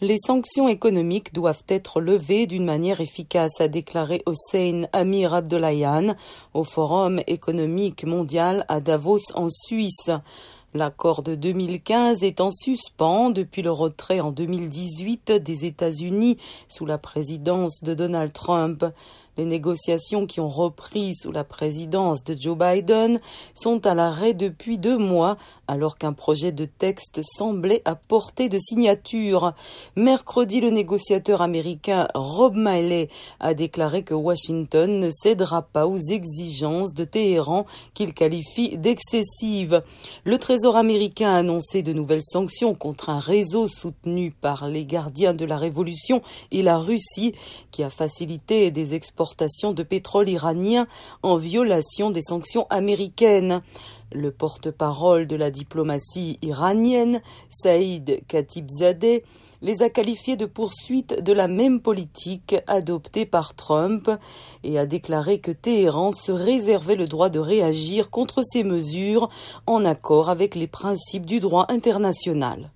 Les sanctions économiques doivent être levées d'une manière efficace, a déclaré Hossein Amir Abdollahian au Forum économique mondial à Davos en Suisse. L'accord de 2015 est en suspens depuis le retrait en 2018 des États-Unis sous la présidence de Donald Trump. Les négociations qui ont repris sous la présidence de Joe Biden sont à l'arrêt depuis deux mois alors qu'un projet de texte semblait à portée de signature. Mercredi, le négociateur américain Rob Miley a déclaré que Washington ne cédera pas aux exigences de Téhéran qu'il qualifie d'excessives. Le Trésor américain a annoncé de nouvelles sanctions contre un réseau soutenu par les gardiens de la révolution et la Russie qui a facilité des exportations de pétrole iranien en violation des sanctions américaines. Le porte-parole de la diplomatie iranienne, Saïd Khatibzadeh, les a qualifiés de poursuite de la même politique adoptée par Trump et a déclaré que Téhéran se réservait le droit de réagir contre ces mesures en accord avec les principes du droit international.